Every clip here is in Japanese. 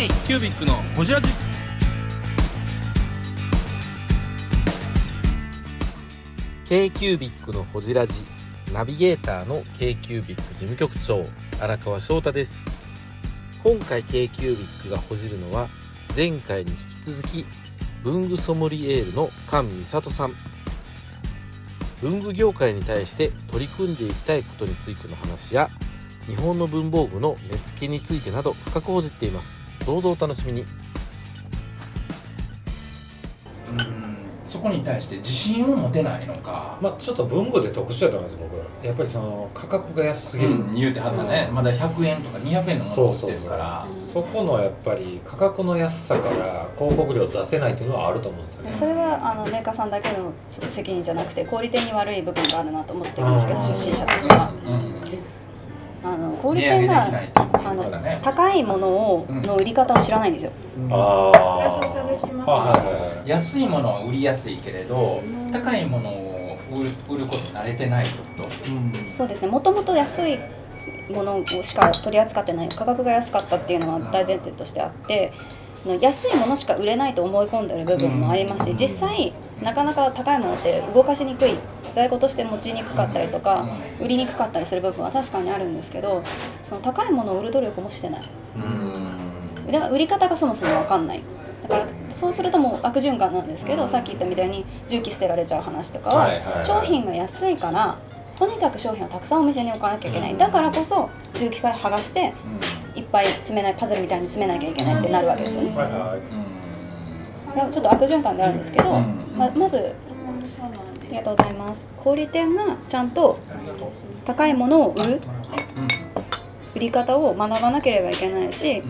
K キュービックのホジラジ。k q b i c のほじラジ。ナビゲーターの k q b i c 事務局長荒川翔太です。今回 k q b i c がほじるのは前回に引き続き文具ソムリエールの菅美里さん。文具業界に対して取り組んでいきたいことについての話や日本の文房具の値付けについてなど深く報じっています。どうぞお楽しみに。うんそこに対して自信を持てないのか、まあちょっと文具で特殊だと思います僕。やっぱりその価格が安すぎる、うん、言うてはったね、まだ100円とか200円のものを売ってるから。そこのやっぱり価格の安さから広告料出せないっていうのはあると思うんですよね。それはあのメーカーさんだけのちょっと責任じゃなくて小売店に悪い部分があるなと思ってるんですけどあー出身者としては。うん。あの小売店があのね。高いものをうんの売り方を知らないんですよ。ああ安さでしますあはいはいはい安いものは売りやすいけれど高いものを売る売ることに慣れてないってことそうですね。もともと安いものをしか取り扱ってない。価格が安かったっていうのは大前提としてあって安いものしか売れないと思い込んでる部分もありますし実際なかなか高いものって動かしにくい在庫として持ちにくかったりとか売りにくかったりする部分は確かにあるんですけどその高いものを売る努力もしてない。うん。でも売り方がそもそも分かんない。だからそうするともう悪循環なんですけど、さっき言ったみたいに重機捨てられちゃう話とかは,、商品が安いからとにかく商品をたくさんお店に置かなきゃいけない、だからこそ重機から剥がしていっぱい詰めないパズルみたいに詰めなきゃいけないってなるわけですよね、ちょっと悪循環であるんですけど、うん。ままずありがとうございます。小売店がちゃんと高いものを売るうん。売り方を学ばなければいけないし、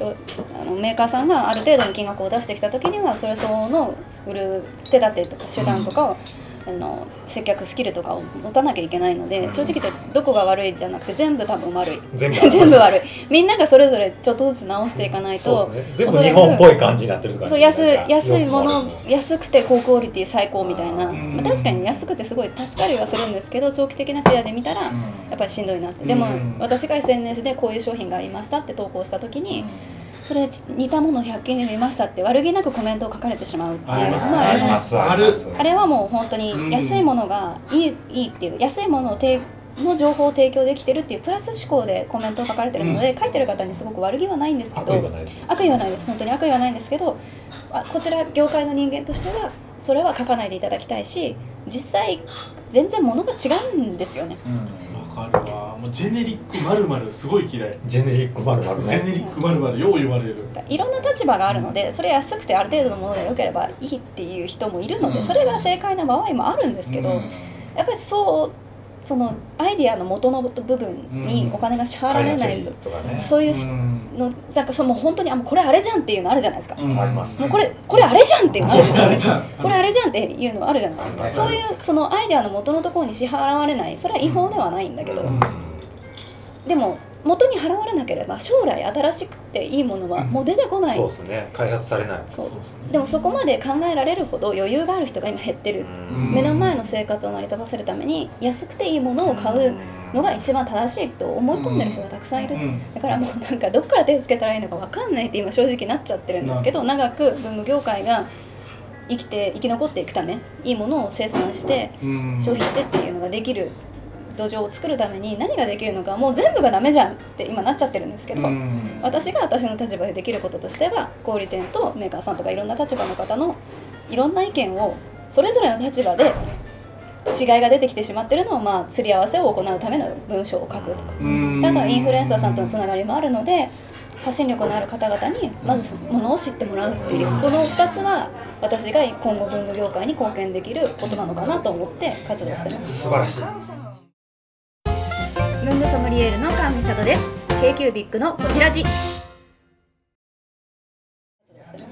あのメーカーさんがある程度の金額を出してきた時にはそれ相応の売る手立てとか手段とかを、あの接客スキルとかを持たなきゃいけないので、正直言ってどこが悪いじゃなくて全部多分悪い。全部 全部悪い。みんながそれぞれちょっとずつ直していかないと、そうですね。全部日本っぽい感じになってるとかそう安安いもの安くて高クオリティ最高みたいな、うんまあ、確かに安くてすごい助かりはするんですけど長期的な視野で見たらやっぱりしんどいなって。でもうん。私が SNS でこういう商品がありましたって投稿した時にそれ似たもの100均で見ましたって悪気なくコメントを書かれてしまうっていうのあります。はあります。すあれはもう本当に安いものがいいいいっていう安いものを提の情報を提供できてるっていうプラス思考でコメントを書かれてるので、書いてる方にすごく悪気はないんですけど悪意がないです悪意はないです。本当に悪意はないんですけどあこちら業界の人間としてはそれは書かないでいただきたいし実際全然物が違うんですよね。わかるわもうジェネリックまるまるすごい嫌い。ジェネリックまるまるジェネねリックまるまるよう言われる。いろんな立場があるのでそれ安くてある程度のもので良ければいいっていう人もいるのでうん。それが正解な場合もあるんですけどうん。やっぱりそうそのアイディアの元の部分にお金が支払わ開れない発費とかね。そういうしうん。のなんかその本当にあもうこれあれじゃんっていうのあるじゃないですか、うん。あります。もうこれこれあれじゃんっていうのあるじゃないですか。あれじゃん。これあれじゃんっていうのあるじゃないですか。そういうそのアイデアの元のところに支払われない。それは違法ではないんだけど、うんでも元に払われなければ将来新しくていいものはもう出てこない、そうですね。開発されない。そう。そうですね。でもそこまで考えられるほど余裕がある人が今減ってる、うん。目の前の生活を成り立たせるために安くていいものを買うのが一番正しいと思い込んでる人がたくさんいる、うん。だからもうなんかどっから手つけたらいいのか分かんないって今正直なっちゃってるんですけど長く文具業界が生きて生き残っていくためいいものを生産してうん。消費してっていうのができる土壌を作るために何ができるのかもう全部がダメじゃんって今なっちゃってるんですけど、うん。私が私の立場でできることとしては小売店とメーカーさんとかいろんな立場の方のいろんな意見をそれぞれの立場で違いが出てきてしまってるのをまあすり合わせを行うための文章を書くとか。あとはインフルエンサーさんとのつながりもあるので発信力のある方々にまずものを知ってもらうっていうこの2つは私が今後文具業界に貢献できることなのかなと思って活動してます。素晴らしい文具ソムリエールの菅美里です。K q ビックのこちらじ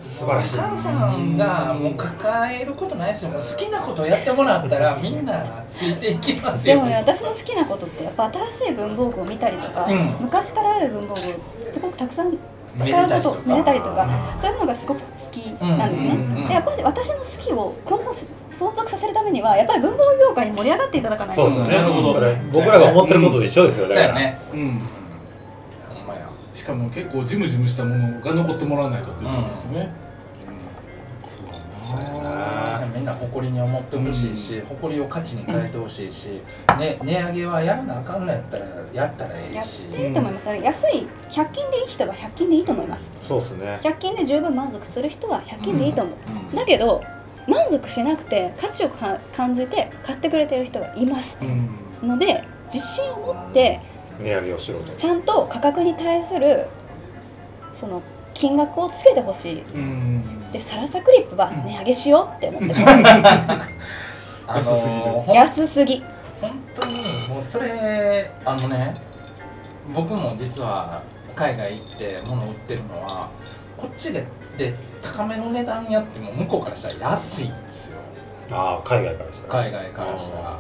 素晴らしい。菅さんがもう抱えることないですよもう好きなことをやってもらったらみんなついていきますよでもね私の好きなことってやっぱ新しい文房具を見たりとか、うん。昔からある文房具をすごくたくさん使うことめでたりとか。そういうのがすごく好きなんですね、うんうんうん。でやっぱり私の好きを今後存続させるためにはやっぱり文房具業界に盛り上がっていただかないと。そうですよね。なるほど。それ僕らが思ってることと一緒ですよだからそうやね。うん。しかも結構ジムジムしたものが残ってもらわないとっていうことですよね、うん。そうやなみんな誇りに思ってほしいし、誇りを価値に変えてほしいし、ね、値上げはやらなあかんのやったらやったらえやっていいと思います、安い100均でいい人は100均でいいと思います。そうですね。100均で十分満足する人は100均でいいと思う、うん。だけど満足しなくて価値をか感じて買ってくれてる人がいます。うん。ので自信を持って値上げをしろと。ちゃんと価格に対するその金額をつけてほしい。うんでサラサクリップは値上げしようって思ってます 安すぎる。ほん安すぎ。本当にもうそれあのね僕も実は海外行って物売ってるのはこっちでで高めの値段やっても向こうからしたら安いんですよ。ああ海外からしたら。海外からしたら。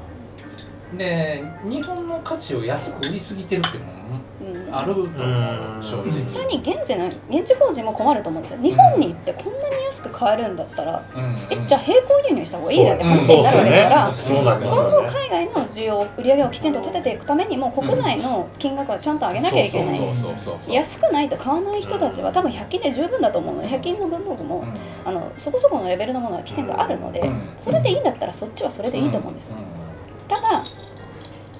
で日本の価値を安く売りすぎてるっていうのもうんあると思う。うん正直。それに現地の現地法人も困ると思うんですよ。日本に行ってこんなに安く買えるんだったら、うん。えじゃあ並行輸入した方がいいじゃん。って話になるわけだから、今後海外の需要売り上げをきちんと立てていくためにも国内の金額はちゃんと上げなきゃいけない。安くないと買わない人たちは多分100均で十分だと思うので100均の文房具も、うん。あのそこそこのレベルのものはきちんとあるので、うん。それでいいんだったらそっちはそれでいいと思うんです、うただ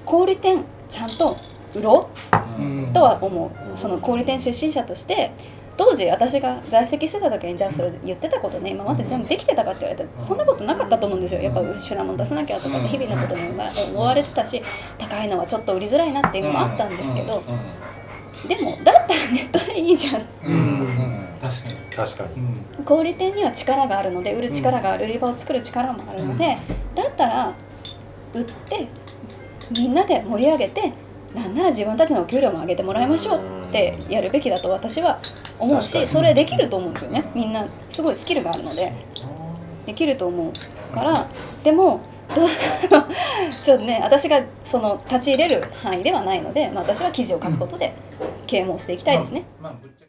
小売店ちゃんと売ろう。うんとは思う。その小売店出身者として当時私が在籍してた時にじゃあそれ言ってたことね今まで全部できてたかって言われたらそんなことなかったと思うんですよ。やっぱ品物出さなきゃとかって日々のことに追われてたし高いのはちょっと売りづらいなっていうのもあったんですけどでもだったらネットでいいじゃん。確かに。確かに。うん。小売店には力があるので売る力がある売り場を作る力もあるのでだったら売ってみんなで盛り上げてなんなら自分たちのお給料も上げてもらいましょうってやるべきだと私は思うしそれできると思うんですよね。みんなすごいスキルがあるので。できると思うから。でもどう ちょっとね私がその立ち入れる範囲ではないので、まあ、私は記事を書くことで啓蒙していきたいですね。まあぶっ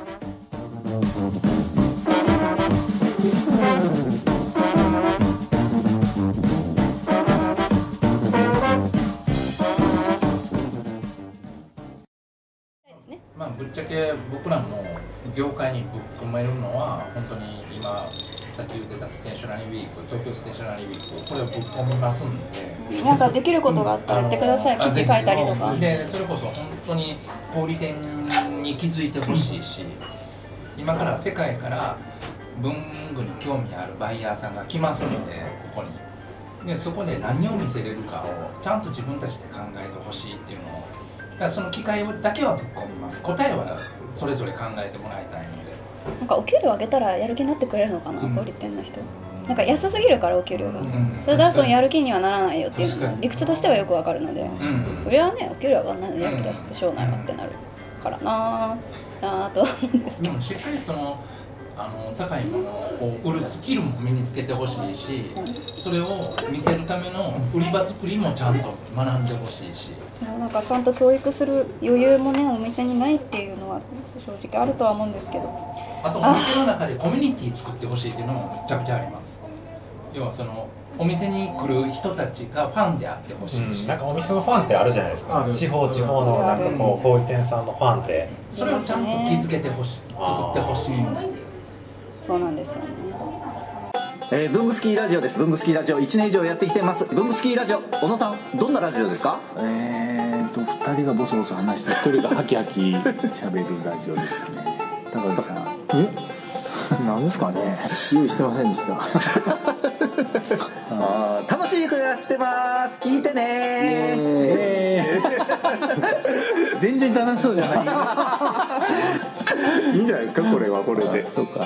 ぶっちゃけ僕らも業界にぶっ込めるのは本当に今さっき言ってたステーショナリーウィーク東京ステーショナリーウィークこれをぶっ込みますんで。なんかできることがあったら言ってください、記事書いたりとか。でそれこそ本当に小売店に気づいてほしいし今から世界から文具に興味あるバイヤーさんが来ますのでここにでそこで何を見せれるかをちゃんと自分たちで考えてほしいっていうのをからその機会だけはぶっ込みます。答えはそれぞれ考えてもらいたいので。なんかお給料上げたらやる気になってくれるのかな、うん。小売店の人。なんか安すぎるからお給料が。んそれだとそのやる気にはならないよっていうのが理屈としてはよくわかるので、うん。それはねお給料上がんないのにやる気出すってしょうがないわってなるからなあなあとは思うんですでもしっかりそのあの高いものを売るスキルも身につけてほしいしそれを見せるための売り場作りもちゃんと学んでほしいし。なんかちゃんと教育する余裕もねお店にないっていうのは正直あるとは思うんですけど。あとお店の中でコミュニティ作ってほしいっていうのもめちゃくちゃあります。要はそのお店に来る人たちがファンであってほしいし、なんかお店のファンってあるじゃないですか。地方地方のなんかこう小売店さんのファンって。それをちゃんと気づけてほしい。作ってほしいそうなんですよね。えー、ブングスキーラジオです。ブングスキーラジオ。1年以上やってきてます。ブングスキーラジオ。小野さんどんなラジオですか？えーと2人がボソボソ話して1人がハキハキ。喋るラジオですね。高木さん。え？何ですかね。用意してませんでした。あー楽しくやってます。聞いてね。全然楽しそうじゃない。いいんじゃないですかこれはこれで。そうか